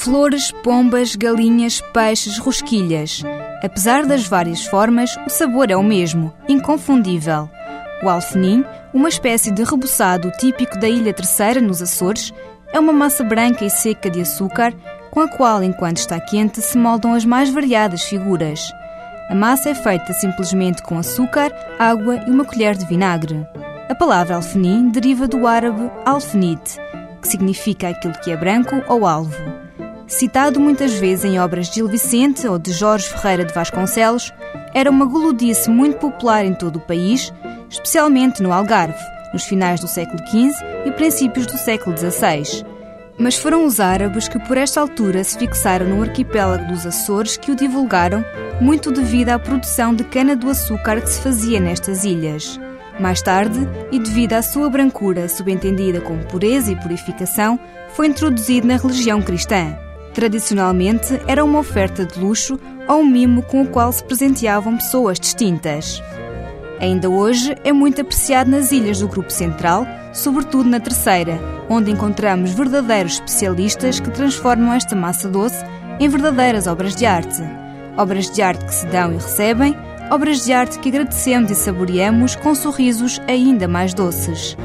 Flores, pombas, galinhas, peixes, rosquilhas. Apesar das várias formas, o sabor é o mesmo, inconfundível. O alfenim, uma espécie de rebuçado típico da Ilha Terceira, nos Açores, é uma massa branca e seca de açúcar com a qual, enquanto está quente, se moldam as mais variadas figuras. A massa é feita simplesmente com açúcar, água e uma colher de vinagre. A palavra alfenim deriva do árabe alfenite, que significa aquilo que é branco ou alvo. Citado muitas vezes em obras de Gil Vicente ou de Jorge Ferreira de Vasconcelos, era uma gulodice muito popular em todo o país, especialmente no Algarve, nos finais do século XV e princípios do século XVI. Mas foram os árabes que por esta altura se fixaram no arquipélago dos Açores que o divulgaram, muito devido à produção de cana-do-açúcar que se fazia nestas ilhas. Mais tarde, e devido à sua brancura subentendida como pureza e purificação, foi introduzido na religião cristã. Tradicionalmente, era uma oferta de luxo ou um mimo com o qual se presenteavam pessoas distintas. Ainda hoje é muito apreciado nas ilhas do Grupo Central, sobretudo na Terceira, onde encontramos verdadeiros especialistas que transformam esta massa doce em verdadeiras obras de arte. Obras de arte que se dão e recebem, obras de arte que agradecemos e saboreamos com sorrisos ainda mais doces.